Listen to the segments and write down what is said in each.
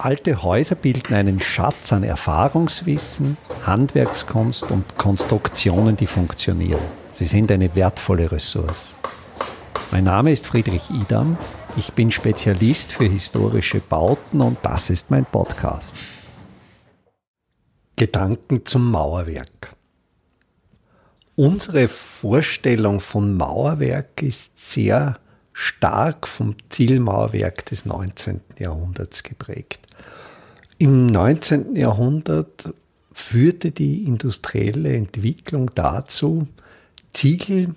Alte Häuser bilden einen Schatz an Erfahrungswissen, Handwerkskunst und Konstruktionen, die funktionieren. Sie sind eine wertvolle Ressource. Mein Name ist Friedrich Idam. Ich bin Spezialist für historische Bauten und das ist mein Podcast. Gedanken zum Mauerwerk. Unsere Vorstellung von Mauerwerk ist sehr stark vom Zielmauerwerk des 19. Jahrhunderts geprägt. Im 19. Jahrhundert führte die industrielle Entwicklung dazu, Ziegel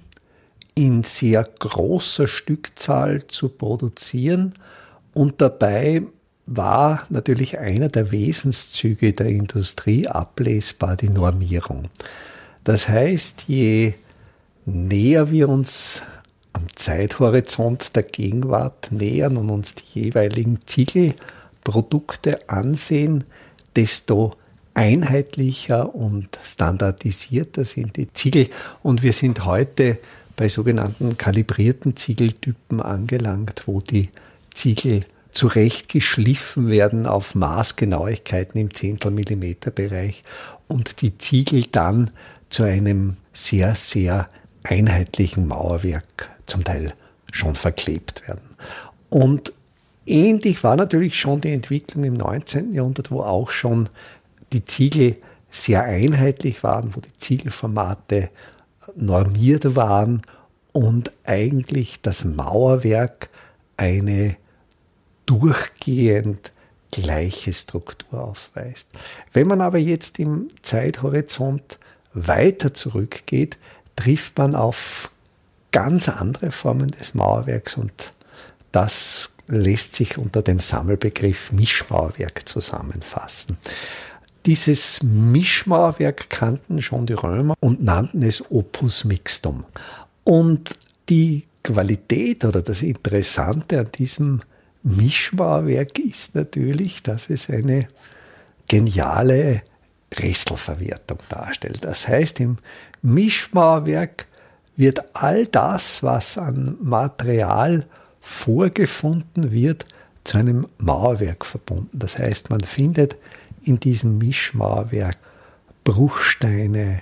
in sehr großer Stückzahl zu produzieren und dabei war natürlich einer der Wesenszüge der Industrie ablesbar die Normierung. Das heißt, je näher wir uns am Zeithorizont der Gegenwart nähern und uns die jeweiligen Ziegelprodukte ansehen, desto einheitlicher und standardisierter sind die Ziegel. Und wir sind heute bei sogenannten kalibrierten Ziegeltypen angelangt, wo die Ziegel zurechtgeschliffen werden auf Maßgenauigkeiten im Zehntelmillimeter-Bereich und die Ziegel dann zu einem sehr, sehr einheitlichen Mauerwerk zum Teil schon verklebt werden. Und ähnlich war natürlich schon die Entwicklung im 19. Jahrhundert, wo auch schon die Ziegel sehr einheitlich waren, wo die Ziegelformate normiert waren und eigentlich das Mauerwerk eine durchgehend gleiche Struktur aufweist. Wenn man aber jetzt im Zeithorizont weiter zurückgeht, trifft man auf ganz andere Formen des Mauerwerks und das lässt sich unter dem Sammelbegriff Mischmauerwerk zusammenfassen. Dieses Mischmauerwerk kannten schon die Römer und nannten es Opus Mixtum. Und die Qualität oder das Interessante an diesem Mischmauerwerk ist natürlich, dass es eine geniale Restelverwertung darstellt. Das heißt, im Mischmauerwerk wird all das, was an Material vorgefunden wird, zu einem Mauerwerk verbunden. Das heißt, man findet in diesem Mischmauerwerk Bruchsteine,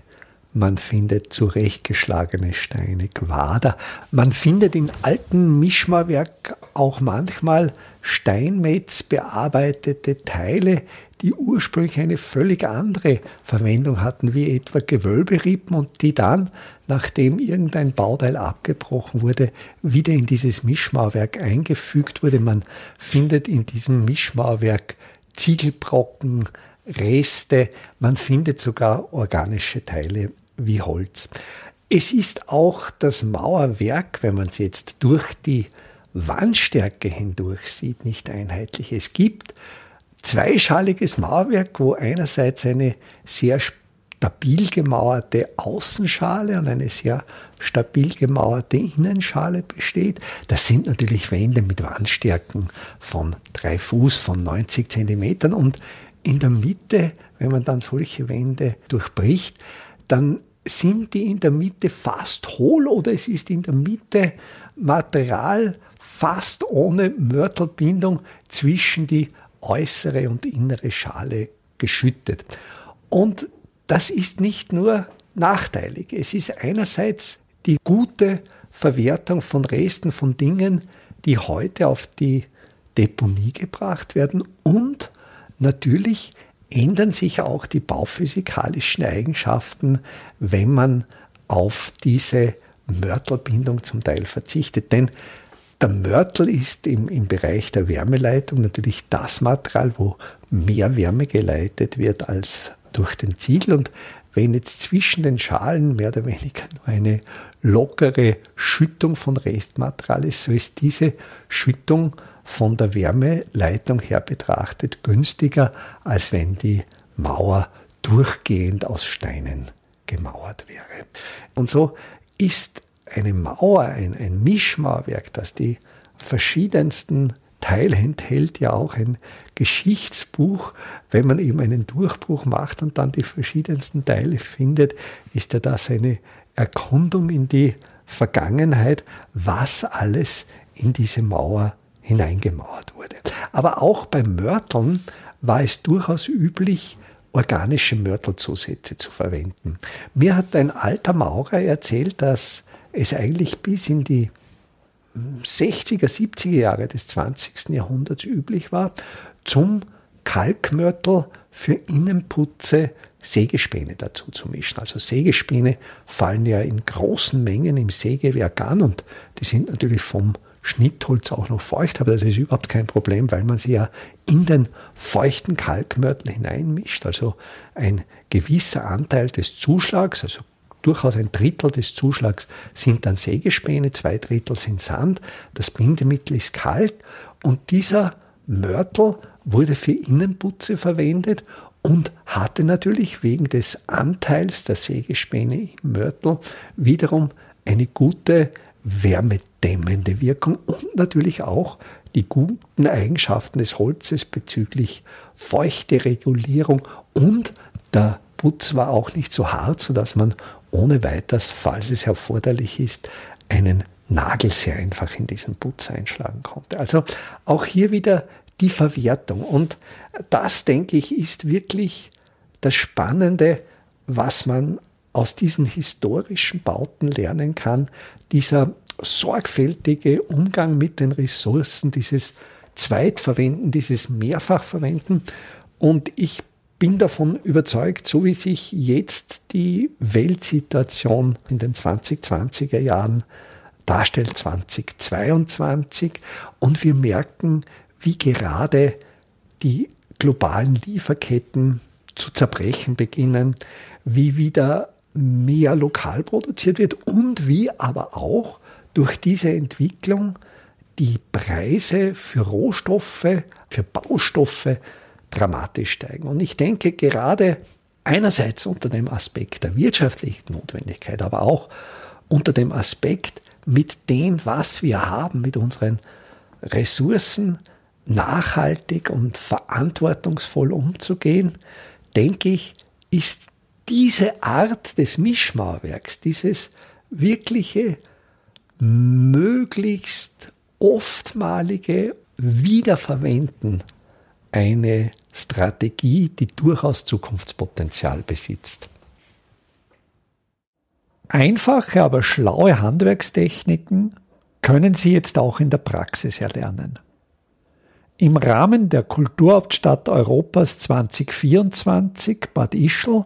man findet zurechtgeschlagene Steine, Quader. Man findet in alten Mischmauerwerk auch manchmal Steinmetz bearbeitete Teile, die ursprünglich eine völlig andere Verwendung hatten, wie etwa Gewölberippen und die dann, nachdem irgendein Bauteil abgebrochen wurde, wieder in dieses Mischmauerwerk eingefügt wurde. Man findet in diesem Mischmauerwerk Ziegelbrocken, Reste, man findet sogar organische Teile wie Holz. Es ist auch das Mauerwerk, wenn man es jetzt durch die Wandstärke hindurch sieht, nicht einheitlich. Es gibt zweischaliges Mauerwerk, wo einerseits eine sehr stabil gemauerte Außenschale und eine sehr stabil gemauerte Innenschale besteht. Das sind natürlich Wände mit Wandstärken von drei Fuß, von 90 Zentimetern und in der Mitte, wenn man dann solche Wände durchbricht, dann sind die in der Mitte fast hohl oder es ist in der Mitte Material fast ohne Mörtelbindung zwischen die äußere und innere Schale geschüttet. Und das ist nicht nur nachteilig. Es ist einerseits die gute Verwertung von Resten von Dingen, die heute auf die Deponie gebracht werden und natürlich ändern sich auch die bauphysikalischen Eigenschaften, wenn man auf diese Mörtelbindung zum Teil verzichtet. Denn der Mörtel ist im, im Bereich der Wärmeleitung natürlich das Material, wo mehr Wärme geleitet wird als durch den Ziegel. Und wenn jetzt zwischen den Schalen mehr oder weniger nur eine lockere Schüttung von Restmaterial ist, so ist diese Schüttung von der Wärmeleitung her betrachtet günstiger, als wenn die Mauer durchgehend aus Steinen gemauert wäre. Und so ist eine Mauer, ein, ein Mischmauerwerk, das die verschiedensten Teile enthält, ja auch ein Geschichtsbuch. Wenn man eben einen Durchbruch macht und dann die verschiedensten Teile findet, ist ja das eine Erkundung in die Vergangenheit, was alles in diese Mauer hineingemauert wurde. Aber auch beim Mörteln war es durchaus üblich, organische Mörtelzusätze zu verwenden. Mir hat ein alter Maurer erzählt, dass es eigentlich bis in die 60er, 70er Jahre des 20. Jahrhunderts üblich war, zum Kalkmörtel für Innenputze Sägespäne dazu zu mischen. Also Sägespäne fallen ja in großen Mengen im Sägewerk an und die sind natürlich vom Schnittholz auch noch feucht, aber das ist überhaupt kein Problem, weil man sie ja in den feuchten Kalkmörtel hineinmischt. Also ein gewisser Anteil des Zuschlags, also durchaus ein Drittel des Zuschlags sind dann Sägespäne, zwei Drittel sind Sand. Das Bindemittel ist kalt und dieser Mörtel wurde für Innenputze verwendet und hatte natürlich wegen des Anteils der Sägespäne im Mörtel wiederum eine gute wärmedämmende Wirkung und natürlich auch die guten Eigenschaften des Holzes bezüglich feuchte Regulierung und der Putz war auch nicht so hart, sodass man ohne weiteres, falls es erforderlich ist, einen Nagel sehr einfach in diesen Putz einschlagen konnte. Also auch hier wieder die Verwertung. Und das, denke ich, ist wirklich das Spannende, was man aus diesen historischen Bauten lernen kann. Dieser sorgfältige Umgang mit den Ressourcen, dieses Zweitverwenden, dieses Mehrfachverwenden. Und ich bin davon überzeugt, so wie sich jetzt die Weltsituation in den 2020er Jahren darstellt, 2022, und wir merken, wie gerade die globalen Lieferketten zu zerbrechen beginnen, wie wieder mehr lokal produziert wird und wie aber auch durch diese Entwicklung die Preise für Rohstoffe, für Baustoffe dramatisch steigen. Und ich denke gerade einerseits unter dem Aspekt der wirtschaftlichen Notwendigkeit, aber auch unter dem Aspekt mit dem, was wir haben, mit unseren Ressourcen, nachhaltig und verantwortungsvoll umzugehen, denke ich, ist diese Art des Mischmauerwerks, dieses wirkliche, möglichst oftmalige Wiederverwenden eine Strategie, die durchaus Zukunftspotenzial besitzt. Einfache, aber schlaue Handwerkstechniken können Sie jetzt auch in der Praxis erlernen. Im Rahmen der Kulturhauptstadt Europas 2024 Bad Ischl